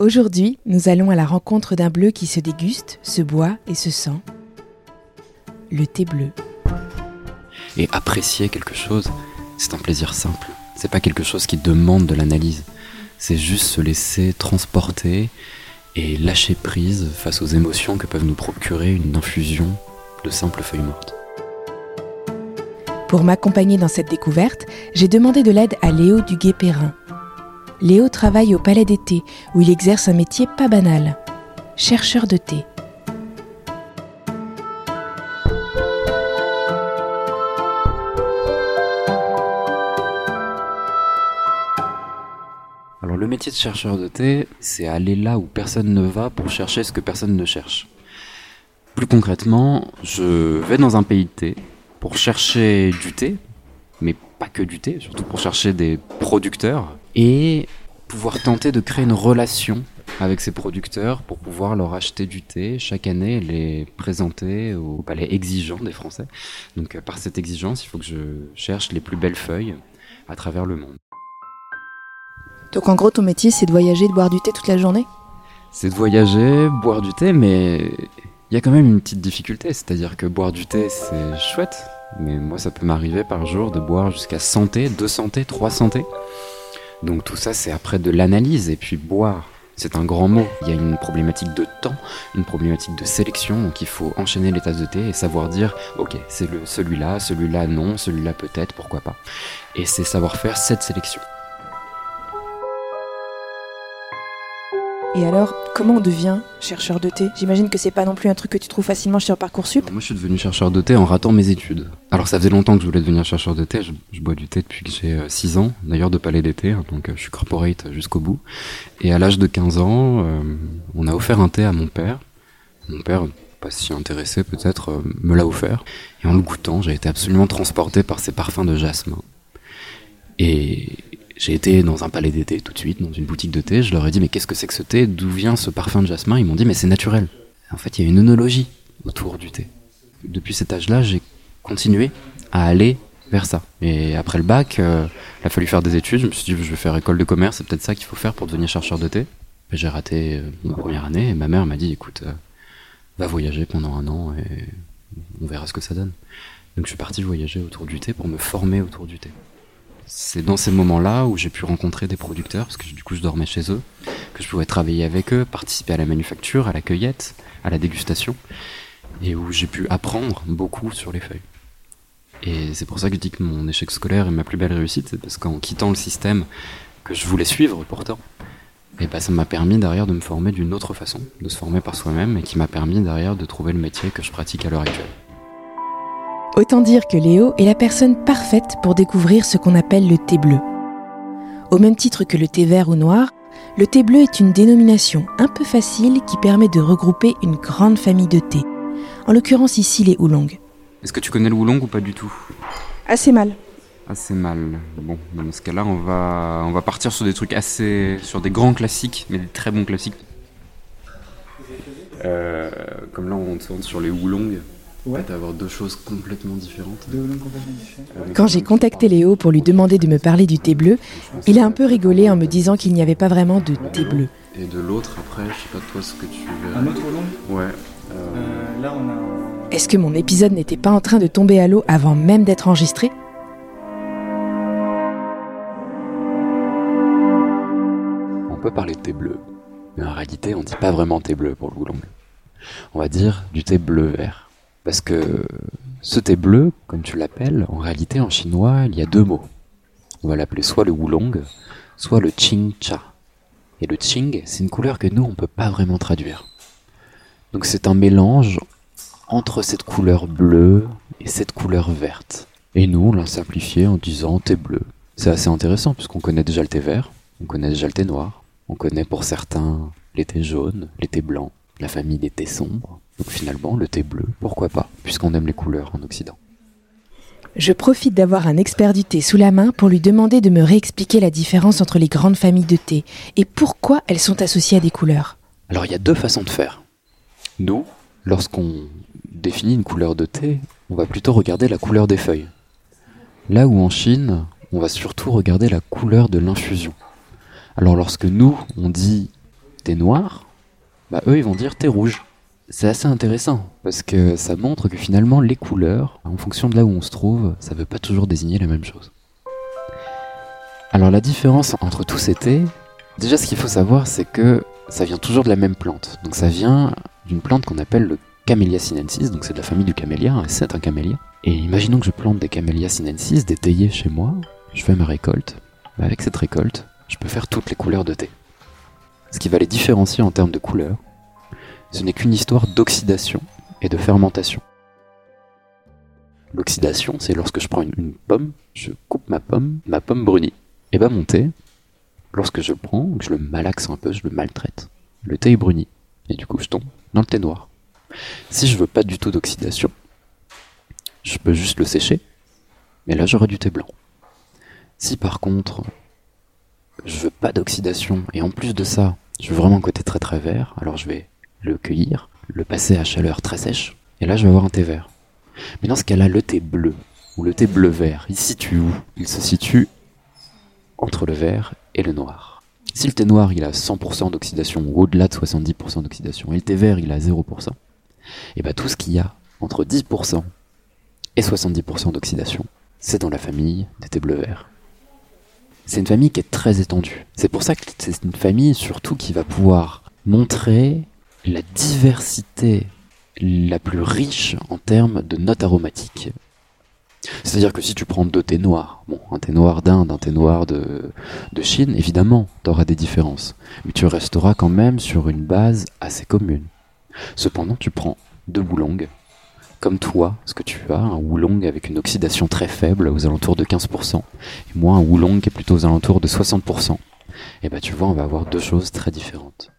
Aujourd'hui, nous allons à la rencontre d'un bleu qui se déguste, se boit et se sent. Le thé bleu. Et apprécier quelque chose, c'est un plaisir simple. C'est pas quelque chose qui demande de l'analyse. C'est juste se laisser transporter et lâcher prise face aux émotions que peuvent nous procurer une infusion de simples feuilles mortes. Pour m'accompagner dans cette découverte, j'ai demandé de l'aide à Léo Duguay-Perrin. Léo travaille au Palais d'été, où il exerce un métier pas banal, chercheur de thé. Alors le métier de chercheur de thé, c'est aller là où personne ne va pour chercher ce que personne ne cherche. Plus concrètement, je vais dans un pays de thé pour chercher du thé, mais pas que du thé, surtout pour chercher des producteurs et pouvoir tenter de créer une relation avec ces producteurs pour pouvoir leur acheter du thé chaque année et les présenter au palais exigeant des Français. Donc euh, par cette exigence, il faut que je cherche les plus belles feuilles à travers le monde. Donc en gros, ton métier, c'est de voyager, de boire du thé toute la journée? C'est de voyager, boire du thé, mais il y a quand même une petite difficulté, c'est-à-dire que boire du thé, c'est chouette, mais moi, ça peut m'arriver par jour de boire jusqu'à 100 thé, 200 thé, 300 thé. Donc tout ça, c'est après de l'analyse, et puis boire, c'est un grand mot. Il y a une problématique de temps, une problématique de sélection, donc il faut enchaîner les tasses de thé et savoir dire, ok, c'est celui-là, celui-là non, celui-là peut-être, pourquoi pas. Et c'est savoir faire cette sélection. Et alors, comment on devient chercheur de thé? J'imagine que c'est pas non plus un truc que tu trouves facilement sur Parcoursup. Moi, je suis devenu chercheur de thé en ratant mes études. Alors, ça faisait longtemps que je voulais devenir chercheur de thé. Je, bois du thé depuis que j'ai 6 ans, d'ailleurs de palais d'été, donc euh, je suis corporate jusqu'au bout. Et à l'âge de 15 ans, euh, on a offert un thé à mon père. Mon père, pas si intéressé peut-être, euh, me l'a offert. Et en le goûtant, j'ai été absolument transporté par ces parfums de jasmin. Et j'ai été dans un palais d'été tout de suite, dans une boutique de thé. Je leur ai dit, mais qu'est-ce que c'est que ce thé? D'où vient ce parfum de jasmin? Ils m'ont dit, mais c'est naturel. En fait, il y a une œnologie autour du thé. Depuis cet âge-là, j'ai continué à aller vers ça. Et après le bac, euh, il a fallu faire des études. Je me suis dit, je vais faire école de commerce, c'est peut-être ça qu'il faut faire pour devenir chercheur de thé. J'ai raté euh, ma première année et ma mère m'a dit, écoute, euh, va voyager pendant un an et on verra ce que ça donne. Donc je suis parti voyager autour du thé pour me former autour du thé c'est dans ces moments-là où j'ai pu rencontrer des producteurs, parce que du coup je dormais chez eux, que je pouvais travailler avec eux, participer à la manufacture, à la cueillette, à la dégustation, et où j'ai pu apprendre beaucoup sur les feuilles. Et c'est pour ça que je dis que mon échec scolaire est ma plus belle réussite, c'est parce qu'en quittant le système que je voulais suivre pourtant, et ben ça m'a permis derrière de me former d'une autre façon, de se former par soi-même, et qui m'a permis derrière de trouver le métier que je pratique à l'heure actuelle. Autant dire que Léo est la personne parfaite pour découvrir ce qu'on appelle le thé bleu. Au même titre que le thé vert ou noir, le thé bleu est une dénomination un peu facile qui permet de regrouper une grande famille de thé. En l'occurrence ici les oolongs. Est-ce que tu connais le oolong ou pas du tout? Assez mal. Assez mal. Bon, dans ce cas-là, on va, on va partir sur des trucs assez. sur des grands classiques, mais des très bons classiques. Euh, comme là, on tourne sur les oolongs. Ouais. avoir deux choses complètement différentes. Deux complètement différentes. Quand j'ai contacté Léo pour lui demander de me parler du thé bleu, il a un peu rigolé en me disant qu'il n'y avait pas vraiment de thé bleu. Et de l'autre, après, je sais pas toi ce que tu veux. Un autre long Ouais. Euh... Euh, là, on a. Est-ce que mon épisode n'était pas en train de tomber à l'eau avant même d'être enregistré On peut parler de thé bleu, mais en réalité, on dit pas vraiment thé bleu pour le oolong. On va dire du thé bleu-vert. Parce que ce thé bleu, comme tu l'appelles, en réalité en chinois, il y a deux mots. On va l'appeler soit le oolong, soit le ching cha. Et le ching, c'est une couleur que nous, on peut pas vraiment traduire. Donc c'est un mélange entre cette couleur bleue et cette couleur verte. Et nous, on l'a simplifié en disant thé bleu. C'est assez intéressant puisqu'on connaît déjà le thé vert, on connaît déjà le thé noir, on connaît pour certains les thés jaunes, les thés blancs, la famille des thés sombres. Donc finalement, le thé bleu, pourquoi pas, puisqu'on aime les couleurs en Occident. Je profite d'avoir un expert du thé sous la main pour lui demander de me réexpliquer la différence entre les grandes familles de thé et pourquoi elles sont associées à des couleurs. Alors il y a deux façons de faire. Nous, lorsqu'on définit une couleur de thé, on va plutôt regarder la couleur des feuilles. Là où en Chine, on va surtout regarder la couleur de l'infusion. Alors lorsque nous, on dit thé noir, bah eux ils vont dire thé rouge. C'est assez intéressant parce que ça montre que finalement les couleurs, en fonction de là où on se trouve, ça veut pas toujours désigner la même chose. Alors la différence entre tous ces thés, déjà ce qu'il faut savoir c'est que ça vient toujours de la même plante. Donc ça vient d'une plante qu'on appelle le Camellia sinensis, donc c'est de la famille du camélia, hein, c'est un camélia. Et imaginons que je plante des Camellia sinensis, des théiers chez moi, je fais ma récolte. Avec cette récolte, je peux faire toutes les couleurs de thé. Ce qui va les différencier en termes de couleurs, ce n'est qu'une histoire d'oxydation et de fermentation. L'oxydation, c'est lorsque je prends une, pomme, je coupe ma pomme, ma pomme brunit. Et bah mon thé, lorsque je le prends, je le malaxe un peu, je le maltraite, le thé est bruni. Et du coup, je tombe dans le thé noir. Si je veux pas du tout d'oxydation, je peux juste le sécher, mais là j'aurai du thé blanc. Si par contre, je veux pas d'oxydation, et en plus de ça, je veux vraiment un côté très très vert, alors je vais le cueillir, le passer à chaleur très sèche, et là je vais avoir un thé vert. Mais dans ce cas-là, le thé bleu, ou le thé bleu-vert, il se situe où? Il se situe entre le vert et le noir. Si le thé noir il a 100% d'oxydation, ou au-delà de 70% d'oxydation, et le thé vert il a 0%, et bien tout ce qu'il y a entre 10% et 70% d'oxydation, c'est dans la famille des thés bleu-vert. C'est une famille qui est très étendue. C'est pour ça que c'est une famille surtout qui va pouvoir montrer la diversité la plus riche en termes de notes aromatiques. C'est-à-dire que si tu prends deux thés noirs, bon, un thé noir d'Inde, un thé noir de, Chine, évidemment, tu auras des différences. Mais tu resteras quand même sur une base assez commune. Cependant, tu prends deux boulongs, comme toi, ce que tu as, un oolong avec une oxydation très faible aux alentours de 15%, et moi un oolong qui est plutôt aux alentours de 60%, et bah tu vois, on va avoir deux choses très différentes.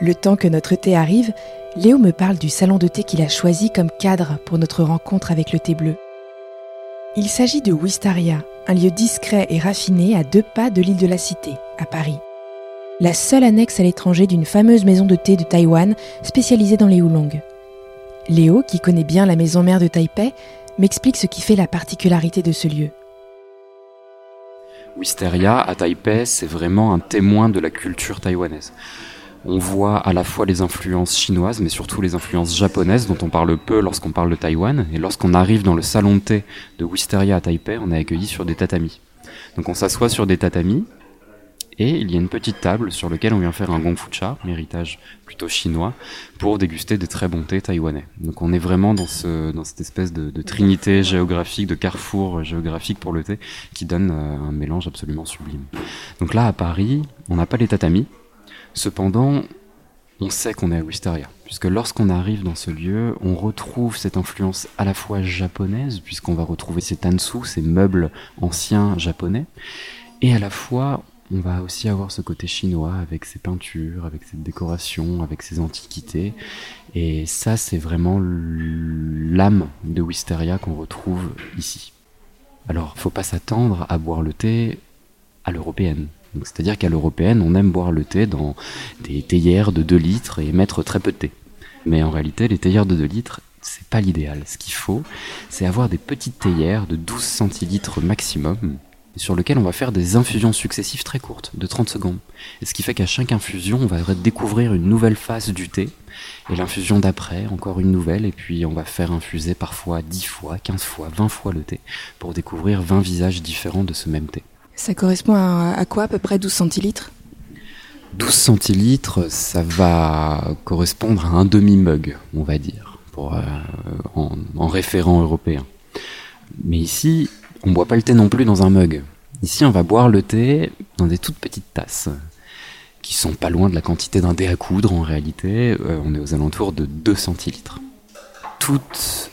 Le temps que notre thé arrive, Léo me parle du salon de thé qu'il a choisi comme cadre pour notre rencontre avec le thé bleu. Il s'agit de Wistaria, un lieu discret et raffiné à deux pas de l'île de la Cité, à Paris la seule annexe à l'étranger d'une fameuse maison de thé de Taïwan spécialisée dans les oolongs. Léo, qui connaît bien la maison mère de Taipei, m'explique ce qui fait la particularité de ce lieu. Wisteria à Taipei, c'est vraiment un témoin de la culture taïwanaise. On voit à la fois les influences chinoises, mais surtout les influences japonaises, dont on parle peu lorsqu'on parle de Taïwan. Et lorsqu'on arrive dans le salon de thé de Wisteria à Taipei, on est accueilli sur des tatamis. Donc on s'assoit sur des tatamis, et il y a une petite table sur laquelle on vient faire un gong cha, un héritage plutôt chinois, pour déguster des très bons thés taïwanais. Donc on est vraiment dans cette espèce de, de trinité géographique, de carrefour géographique pour le thé, qui donne euh, un mélange absolument sublime. Donc là, à Paris, on n'a pas les tatamis. Cependant, on sait qu'on est à Wisteria, puisque lorsqu'on arrive dans ce lieu, on retrouve cette influence à la fois japonaise, puisqu'on va retrouver ces tansu, ces meubles anciens japonais, et à la fois on va aussi avoir ce côté chinois avec ses peintures, avec cette décoration, avec ses antiquités. Et ça, c'est vraiment l'âme de Wisteria qu'on retrouve ici. Alors, faut pas s'attendre à boire le thé à l'européenne. C'est-à-dire qu'à l'européenne, on aime boire le thé dans des théières de 2 litres et mettre très peu de thé. Mais en réalité, les théières de 2 litres, c'est pas l'idéal. Ce qu'il faut, c'est avoir des petites théières de 12 centilitres maximum, sur lequel on va faire des infusions successives très courtes, de 30 secondes. Et ce qui fait qu'à chaque infusion, on va découvrir une nouvelle phase du thé, et l'infusion d'après, encore une nouvelle, et puis on va faire infuser parfois 10 fois, 15 fois, 20 fois le thé, pour découvrir 20 visages différents de ce même thé. Ça correspond à, quoi à peu près 12 centilitres? 12 centilitres, ça va correspondre à un demi-mug, on va dire, pour, euh, en, en référent européen. Mais ici, on boit pas le thé non plus dans un mug. Ici, on va boire le thé dans des toutes petites tasses, qui sont pas loin de la quantité d'un dé à coudre en réalité. Euh, on est aux alentours de 2 centilitres. Toutes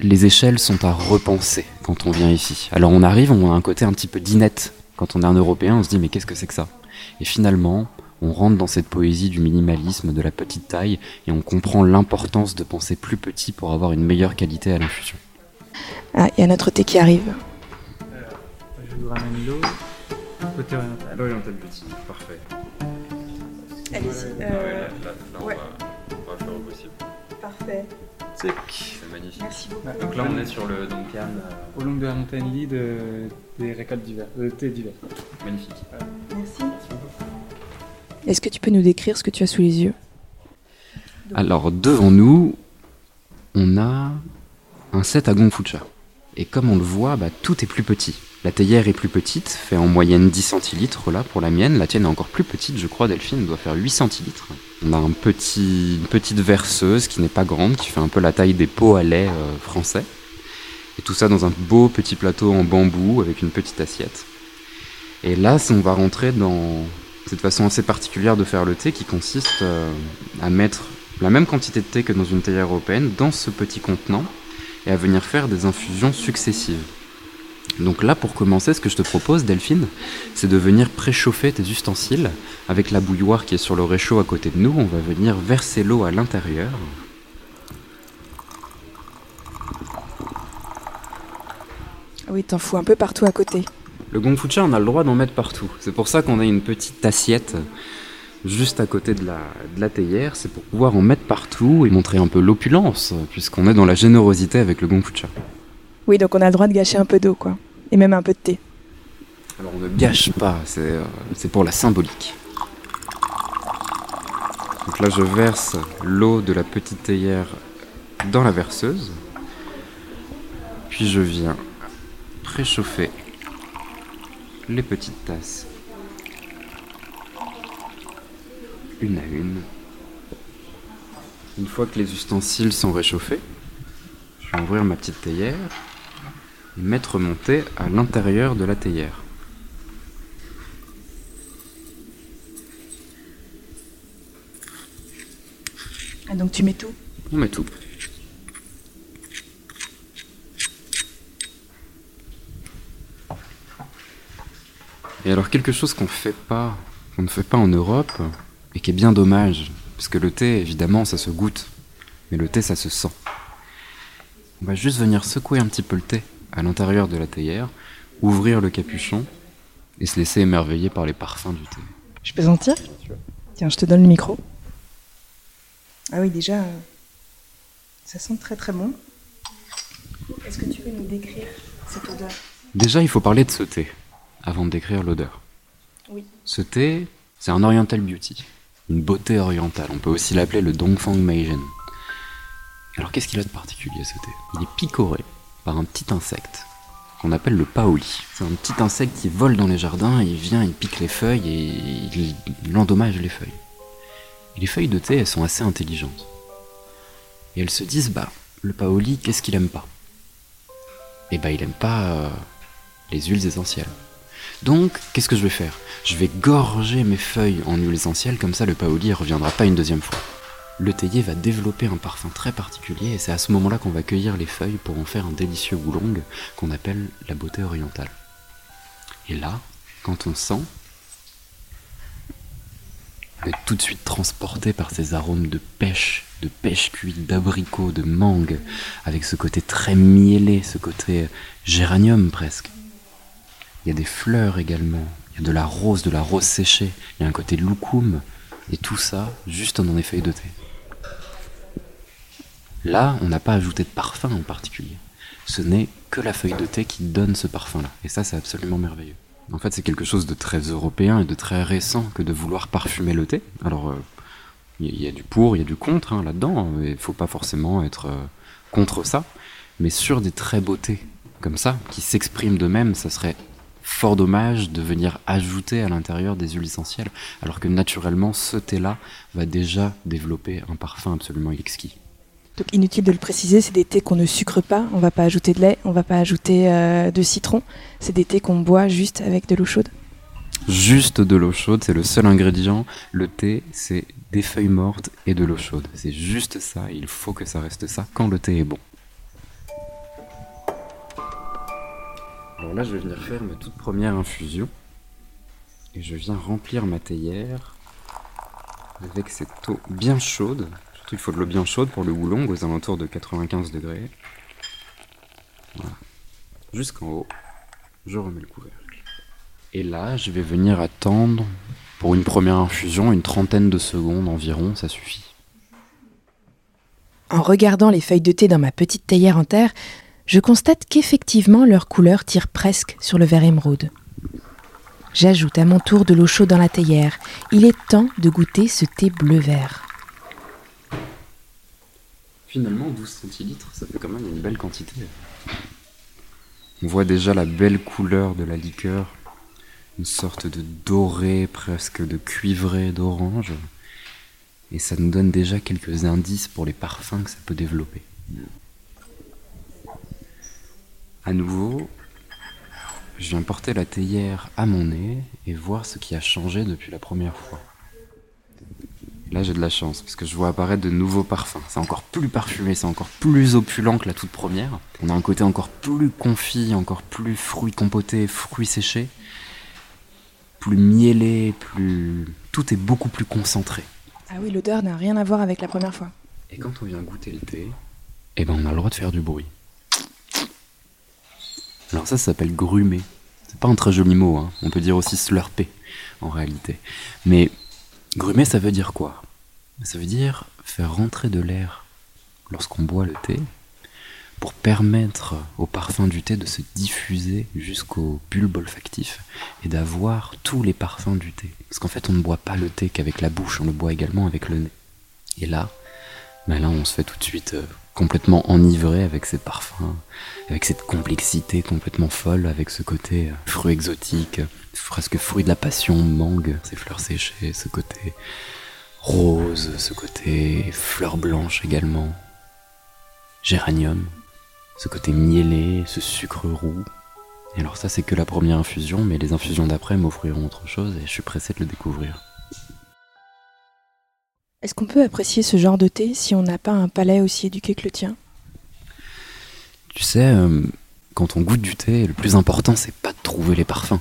les échelles sont à repenser quand on vient ici. Alors on arrive, on a un côté un petit peu dinette. Quand on est un Européen, on se dit mais qu'est-ce que c'est que ça? Et finalement, on rentre dans cette poésie du minimalisme, de la petite taille, et on comprend l'importance de penser plus petit pour avoir une meilleure qualité à l'infusion. Ah, il y a notre thé qui arrive. je vous ramène l'eau. Côté oriental. L'oriental petit, parfait. Allez-y. Euh... là, on, va, faire au possible. Parfait. C'est magnifique. Merci beaucoup. Donc là, on est sur le Duncan. au long de la montagne Lee de, des récoltes d'hiver, de thé d'hiver. magnifique. Merci. Est-ce que tu peux nous décrire ce que tu as sous les yeux? Alors, devant nous, on a un set à Gongfucha. Et comme on le voit, bah, tout est plus petit. La théière est plus petite, fait en moyenne 10 centilitres là pour la mienne. La tienne est encore plus petite, je crois, Delphine, doit faire 8 centilitres. On a un petit, une petite verseuse qui n'est pas grande, qui fait un peu la taille des pots à lait euh, français. Et tout ça dans un beau petit plateau en bambou avec une petite assiette. Et là, on va rentrer dans cette façon assez particulière de faire le thé qui consiste euh, à mettre la même quantité de thé que dans une théière européenne dans ce petit contenant et à venir faire des infusions successives. Donc là, pour commencer, ce que je te propose, Delphine, c'est de venir préchauffer tes ustensiles avec la bouilloire qui est sur le réchaud à côté de nous. On va venir verser l'eau à l'intérieur. Ah Oui, t'en fous un peu partout à côté. Le gongfucha, on a le droit d'en mettre partout. C'est pour ça qu'on a une petite assiette juste à côté de la, de la théière. C'est pour pouvoir en mettre partout et montrer un peu l'opulence, puisqu'on est dans la générosité avec le gongfucha. Oui, donc on a le droit de gâcher un peu d'eau, quoi. Et même un peu de thé. Alors on ne gâche pas, c'est euh, c'est pour la symbolique. Donc là je verse l'eau de la petite théière dans la verseuse. Puis je viens préchauffer les petites tasses. Une à une. Une fois que les ustensiles sont réchauffés, je vais ouvrir ma petite théière et mettre mon thé à l'intérieur de la théière. Ah, donc tu mets tout On met tout. Et alors quelque chose qu'on fait pas, qu'on ne fait pas en Europe, et qui est bien dommage, parce que le thé, évidemment, ça se goûte, mais le thé, ça se sent. On va juste venir secouer un petit peu le thé à l'intérieur de la théière, ouvrir le capuchon et se laisser émerveiller par les parfums du thé. Je peux sentir Tiens, je te donne le micro. Ah oui, déjà, euh, ça sent très très bon. Est-ce que tu peux nous décrire cette odeur? Déjà, il faut parler de ce thé avant de décrire l'odeur. Oui. Ce thé, c'est un Oriental Beauty, une beauté orientale. On peut aussi l'appeler le Dongfang Meijin. Alors, qu'est-ce qu'il a de particulier ce thé? Il est picoré par un petit insecte qu'on appelle le paoli. C'est un petit insecte qui vole dans les jardins, il vient, il pique les feuilles et il, endommage les feuilles. Et les feuilles de thé, elles sont assez intelligentes. Et elles se disent, bah, le paoli, qu'est-ce qu'il aime pas? Eh bah, il aime pas euh, les huiles essentielles. Donc, qu'est-ce que je vais faire? Je vais gorger mes feuilles en huile essentielle, comme ça le paoli ne reviendra pas une deuxième fois. Le théier va développer un parfum très particulier et c'est à ce moment-là qu'on va cueillir les feuilles pour en faire un délicieux oolong qu'on appelle la beauté orientale. Et là, quand on sent, on est tout de suite transporté par ces arômes de pêche, de pêche cuite, d'abricot, de mangue, avec ce côté très miellé, ce côté géranium presque. Il y a des fleurs également, il y a de la rose, de la rose séchée, il y a un côté loukoum, et tout ça juste dans des feuilles de thé. Là, on n'a pas ajouté de parfum en particulier. Ce n'est que la feuille de thé qui donne ce parfum-là. Et ça, c'est absolument merveilleux. En fait, c'est quelque chose de très européen et de très récent que de vouloir parfumer le thé. Alors, euh, il y, a du pour, il y a du contre hein, là-dedans. Il ne faut pas forcément être euh, contre ça. Mais sur des très beaux thés comme ça, qui s'expriment d'eux-mêmes, ça serait fort dommage de venir ajouter à l'intérieur des huiles essentielles, alors que naturellement, ce thé-là va déjà développer un parfum absolument exquis. Donc inutile de le préciser, c'est des thés qu'on ne sucre pas, on va pas ajouter de lait, on va pas ajouter euh, de citron, c'est des thés qu'on boit juste avec de l'eau chaude. Juste de l'eau chaude, c'est le seul ingrédient. Le thé, c'est des feuilles mortes et de l'eau chaude. C'est juste ça, il faut que ça reste ça quand le thé est bon. Alors là, je vais venir faire ma toute première infusion. Et je viens remplir ma théière avec cette eau bien chaude. Il faut de l'eau bien chaude pour le oolong aux alentours de 95 degrés. Jusqu'en haut, je remets le couvercle. Et là, je vais venir attendre pour une première infusion une trentaine de secondes environ, ça suffit. En regardant les feuilles de thé dans ma petite théière en terre, je constate qu'effectivement leur couleur tire presque sur le vert émeraude. J'ajoute à mon tour de l'eau chaude dans la théière. Il est temps de goûter ce thé bleu-vert. Finalement, 12 centilitres, ça fait quand même une belle quantité. On voit déjà la belle couleur de la liqueur, une sorte de doré, presque de cuivré d'orange. Et ça nous donne déjà quelques indices pour les parfums que ça peut développer. À nouveau, je viens porter la théière à mon nez et voir ce qui a changé depuis la première fois. Là, j'ai de la chance parce que je vois apparaître de nouveaux parfums. C'est encore plus parfumé, c'est encore plus opulent que la toute première. On a un côté encore plus confit, encore plus fruits compotés, fruits séchés, plus mielé, plus. Tout est beaucoup plus concentré. Ah oui, l'odeur n'a rien à voir avec la première fois. Et quand on vient goûter le thé, eh ben on a le droit de faire du bruit. Alors ça, ça s'appelle grumer. C'est pas un très joli mot, hein. on peut dire aussi slurper en réalité. Mais grumer, ça veut dire quoi? Ça veut dire faire rentrer de l'air lorsqu'on boit le thé pour permettre au parfum du thé de se diffuser jusqu'au bulbe olfactif et d'avoir tous les parfums du thé. Parce qu'en fait, on ne boit pas le thé qu'avec la bouche, on le boit également avec le nez. Et là, ben là, on se fait tout de suite euh, complètement enivré avec ces parfums, avec cette complexité complètement folle, avec ce côté euh, fruit exotique, presque fruit de la passion, mangue, ces fleurs séchées, ce côté rose, ce côté fleurs blanches également, géranium, ce côté mielé, ce sucre roux. Et alors ça c'est que la première infusion, mais les infusions d'après m'offriront autre chose et je suis pressé de le découvrir. Est-ce qu'on peut apprécier ce genre de thé si on n'a pas un palais aussi éduqué que le tien? Tu sais, euh, quand on goûte du thé, le plus important c'est pas de trouver les parfums.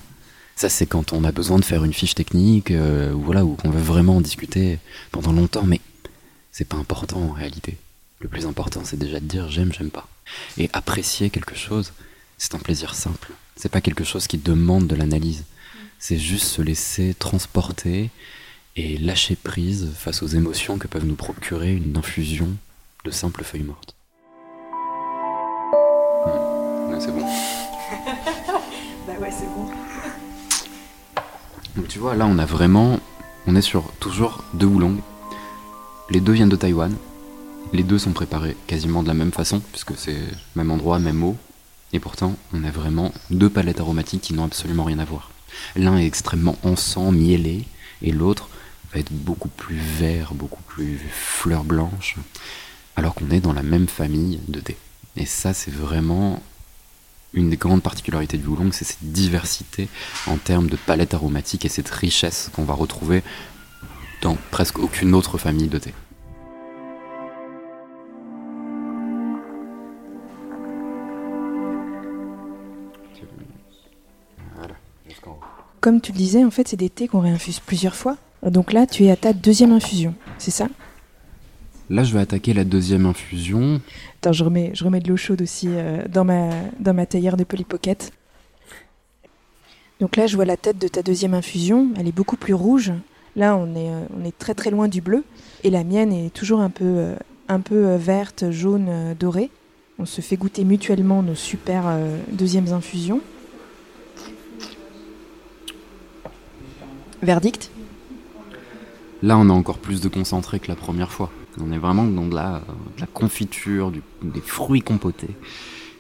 Ça c'est quand on a besoin de faire une fiche technique, euh, ou voilà, ou qu'on veut vraiment en discuter pendant longtemps, mais c'est pas important en réalité. Le plus important c'est déjà de dire j'aime, j'aime pas. Et apprécier quelque chose, c'est un plaisir simple. C'est pas quelque chose qui demande de l'analyse. C'est juste se laisser transporter et lâcher prise face aux émotions que peuvent nous procurer une infusion de simples feuilles mortes. C'est bon. bah ouais, c'est bon. Donc tu vois, là on a vraiment, on est sur toujours deux oolongs. Les deux viennent de Taïwan. Les deux sont préparés quasiment de la même façon, puisque c'est même endroit, même eau. Et pourtant, on a vraiment deux palettes aromatiques qui n'ont absolument rien à voir. L'un est extrêmement encens, mielé, et l'autre être beaucoup plus vert, beaucoup plus fleur blanche, alors qu'on est dans la même famille de thé. Et ça, c'est vraiment une des grandes particularités du oolong, c'est cette diversité en termes de palette aromatique et cette richesse qu'on va retrouver dans presque aucune autre famille de thé. Comme tu le disais, en fait, c'est des thés qu'on réinfuse plusieurs fois. Donc là, tu es à ta deuxième infusion, c'est ça? Là, je vais attaquer la deuxième infusion. Attends, je remets, je remets de l'eau chaude aussi euh, dans, ma, dans ma théière de Polypocket. Donc là, je vois la tête de ta deuxième infusion. Elle est beaucoup plus rouge. Là, on est, euh, on est très très loin du bleu. Et la mienne est toujours un peu, euh, un peu verte, jaune, dorée. On se fait goûter mutuellement nos super deuxièmes infusions. Verdict? Là, on a encore plus de concentré que la première fois. On est vraiment dans de la, confiture, des fruits compotés.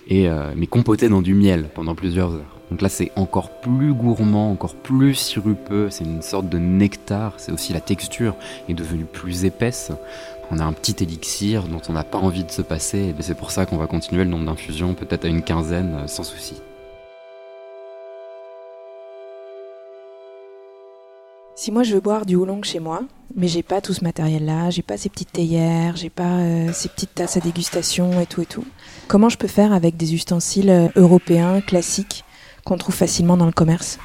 Et, euh, mais compotés dans du miel pendant plusieurs heures. Donc là, c'est encore plus gourmand, encore plus sirupeux. C'est une sorte de nectar. C'est aussi la texture est devenue plus épaisse. On a un petit élixir dont on n'a pas envie de se passer. Et c'est pour ça qu'on va continuer le nombre d'infusions, peut-être à une quinzaine, euh, sans souci. Si moi je veux boire du oolong chez moi, mais j'ai pas tout ce matériel-là, j'ai pas ces petites théières, j'ai pas euh, ces petites tasses à dégustation et tout et tout, comment je peux faire avec des ustensiles euh, européens classiques qu'on trouve facilement dans le commerce?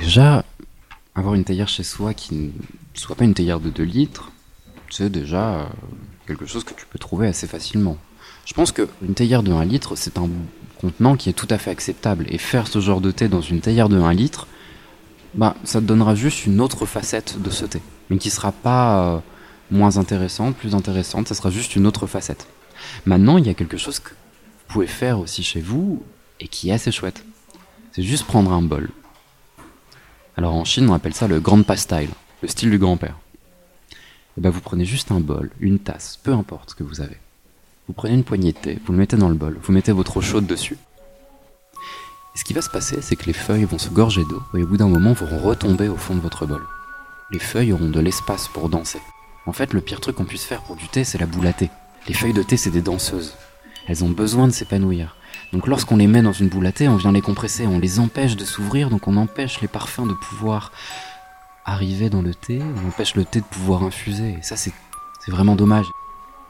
Déjà, avoir une théière chez soi qui ne soit pas une théière de 2 litres, c'est déjà euh, quelque chose que tu peux trouver assez facilement. Je pense qu'une théière de 1 litre, c'est un contenant qui est tout à fait acceptable. Et faire ce genre de thé dans une théière de 1 litre, bah, ça te donnera juste une autre facette de ce thé, mais qui sera pas euh, moins intéressante, plus intéressante, ça sera juste une autre facette. Maintenant, il y a quelque chose que vous pouvez faire aussi chez vous et qui est assez chouette. C'est juste prendre un bol. Alors en Chine, on appelle ça le grand style, le style du grand-père. Et ben vous prenez juste un bol, une tasse, peu importe ce que vous avez. Vous prenez une poignée de thé, vous le mettez dans le bol, vous mettez votre eau chaude dessus. Et ce qui va se passer, c'est que les feuilles vont se gorger d'eau et au bout d'un moment vont retomber au fond de votre bol. Les feuilles auront de l'espace pour danser. En fait, le pire truc qu'on puisse faire pour du thé, c'est la boule à thé. Les feuilles de thé, c'est des danseuses. Elles ont besoin de s'épanouir. Donc lorsqu'on les met dans une boule à thé, on vient les compresser, on les empêche de s'ouvrir, donc on empêche les parfums de pouvoir arriver dans le thé, on empêche le thé de pouvoir infuser. Et ça, c'est vraiment dommage.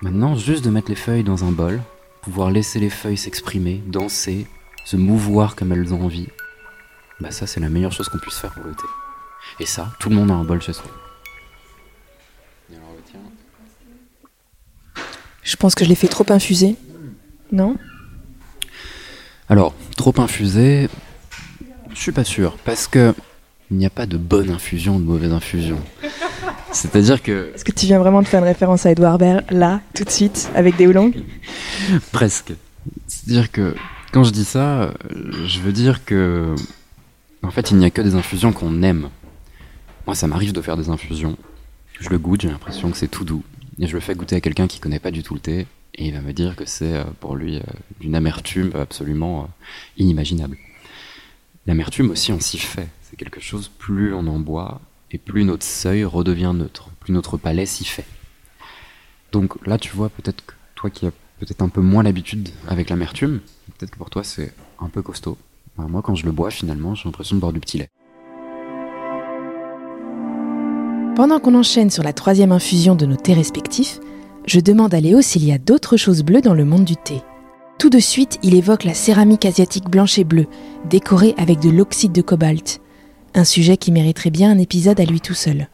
Maintenant, juste de mettre les feuilles dans un bol, pouvoir laisser les feuilles s'exprimer, danser, se mouvoir comme elles ont envie, bah ça, c'est la meilleure chose qu'on puisse faire pour le thé. Et ça, tout le monde a un bol chez soi. Je pense que je l'ai fait trop infuser. Non? Alors, trop infusé, je suis pas sûr, parce que il n'y a pas de bonne infusion, de mauvaise infusion. C'est-à-dire que. Est-ce que tu viens vraiment de faire une référence à Edouard Baird, là, tout de suite, avec des houlongs Presque. C'est-à-dire que quand je dis ça, je veux dire que. En fait, il n'y a que des infusions qu'on aime. Moi, ça m'arrive de faire des infusions. Je le goûte, j'ai l'impression que c'est tout doux. Et je le fais goûter à quelqu'un qui connaît pas du tout le thé. Et il va me dire que c'est euh, pour lui euh, d'une amertume absolument euh, inimaginable. L'amertume aussi, on s'y fait. C'est quelque chose, plus on en boit, et plus notre seuil redevient neutre, plus notre palais s'y fait. Donc là, tu vois, peut-être que toi qui as peut-être un peu moins l'habitude avec l'amertume, peut-être que pour toi c'est un peu costaud. moi, quand je le bois, finalement, j'ai l'impression de boire du petit lait. Pendant qu'on enchaîne sur la troisième infusion de nos thés respectifs, je demande à Léo s'il y a d'autres choses bleues dans le monde du thé. Tout de suite, il évoque la céramique asiatique blanche et bleue, décorée avec de l'oxyde de cobalt. Un sujet qui mériterait bien un épisode à lui tout seul.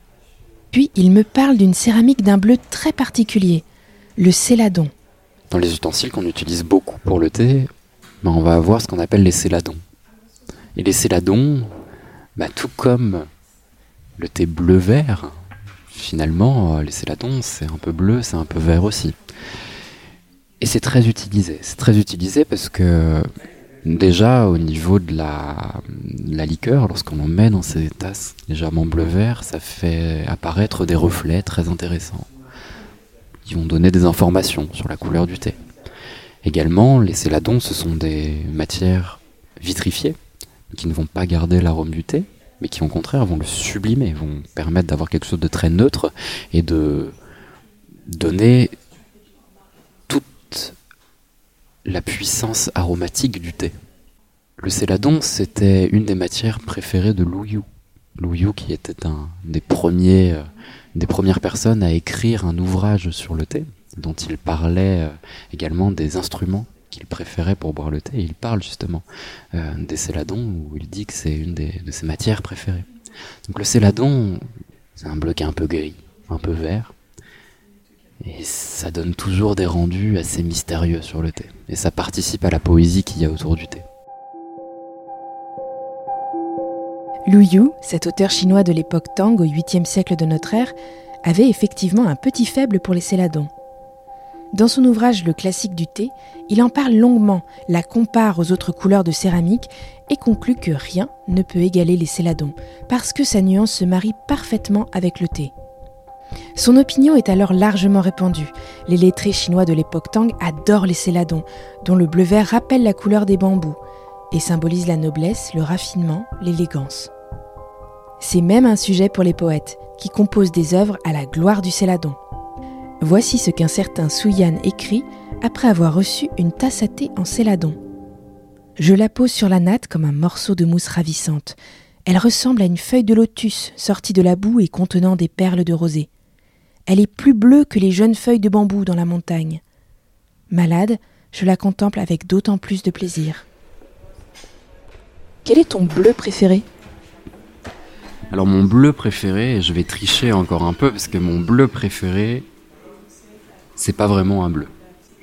Puis il me parle d'une céramique d'un bleu très particulier, le céladon. Dans les ustensiles qu'on utilise beaucoup pour le thé, on va avoir ce qu'on appelle les céladons. Et les céladons, ben, tout comme le thé bleu-vert, finalement, euh, les céladons, c'est un peu bleu, c'est un peu vert aussi. Et c'est très utilisé. C'est très utilisé parce que déjà au niveau de la, la liqueur, lorsqu'on en met dans ces tasses légèrement bleu-vert, ça fait apparaître des reflets très intéressants qui vont donner des informations sur la couleur du thé. Également, les céladons, ce sont des matières vitrifiées qui ne vont pas garder l'arôme du thé, mais qui au contraire vont le sublimer, vont permettre d'avoir quelque chose de très neutre et de donner toute la puissance aromatique du thé. Le céladon, c'était une des matières préférées de. Lu Yu qui était un des premiers, euh, des premières personnes à écrire un ouvrage sur le thé, dont il parlait euh, également des instruments qu'il préférait pour boire le thé. il parle justement euh, des céladons où il dit que c'est une de ses matières préférées. Donc le céladon, c'est un bloc un peu gris, un peu vert. Et ça donne toujours des rendus assez mystérieux sur le thé. Et ça participe à la poésie qu'il y a autour du thé. Lu Yu, cet auteur chinois de l'époque Tang au 8e siècle de notre ère, avait effectivement un petit faible pour les céladons. Dans son ouvrage Le classique du thé, il en parle longuement, la compare aux autres couleurs de céramique et conclut que rien ne peut égaler les céladons, parce que sa nuance se marie parfaitement avec le thé. Son opinion est alors largement répandue. Les lettrés chinois de l'époque Tang adorent les céladons, dont le bleu vert rappelle la couleur des bambous et symbolise la noblesse, le raffinement, l'élégance. C'est même un sujet pour les poètes, qui composent des œuvres à la gloire du céladon. Voici ce qu'un certain Souyan écrit après avoir reçu une tasse à thé en céladon. Je la pose sur la natte comme un morceau de mousse ravissante. Elle ressemble à une feuille de lotus sortie de la boue et contenant des perles de rosée. Elle est plus bleue que les jeunes feuilles de bambou dans la montagne. Malade, je la contemple avec d'autant plus de plaisir. Quel est ton bleu préféré? Alors mon bleu préféré, je vais tricher encore un peu parce que mon bleu préféré, c'est pas vraiment un bleu.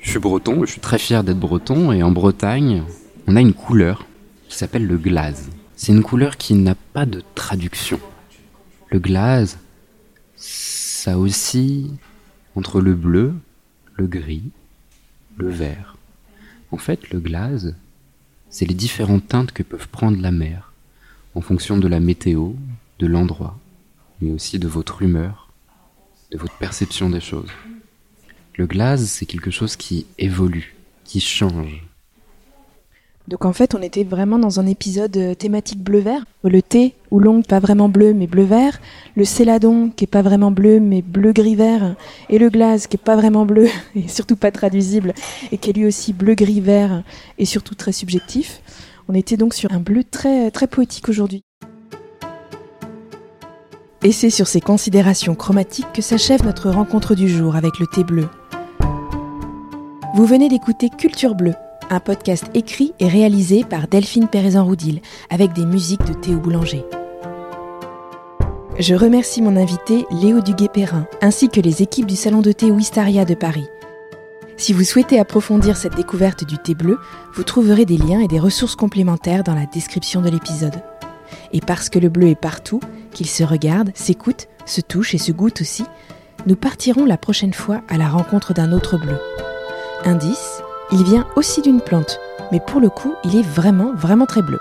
Je suis breton, je suis très fier d'être breton, et en Bretagne, on a une couleur qui s'appelle le glaze. C'est une couleur qui n'a pas de traduction. Le glaze, ça aussi entre le bleu, le gris, le vert. En fait, le glaze, c'est les différentes teintes que peuvent prendre la mer, en fonction de la météo, de l'endroit, mais aussi de votre humeur, de votre perception des choses. Le glaze, c'est quelque chose qui évolue, qui change, donc en fait, on était vraiment dans un épisode euh, thématique bleu-vert. Le thé ou l'ongle pas vraiment bleu mais bleu-vert, le céladon qui est pas vraiment bleu mais bleu-gris-vert, et le glace qui est pas vraiment bleu et surtout pas traduisible et qui est lui aussi bleu-gris-vert et surtout très subjectif. On était donc sur un bleu très très poétique aujourd'hui. Et c'est sur ces considérations chromatiques que s'achève notre rencontre du jour avec le thé bleu. Vous venez d'écouter Culture Bleue un podcast écrit et réalisé par Delphine Pérezan-Roudil avec des musiques de Théo Boulanger. Je remercie mon invité Léo Duguay-Perrin ainsi que les équipes du salon de thé Wistaria de Paris. Si vous souhaitez approfondir cette découverte du thé bleu, vous trouverez des liens et des ressources complémentaires dans la description de l'épisode. Et parce que le bleu est partout, qu'il se regarde, s'écoute, se touche et se goûte aussi, nous partirons la prochaine fois à la rencontre d'un autre bleu. Indice, il vient aussi d'une plante, mais pour le coup, il est vraiment, vraiment très bleu.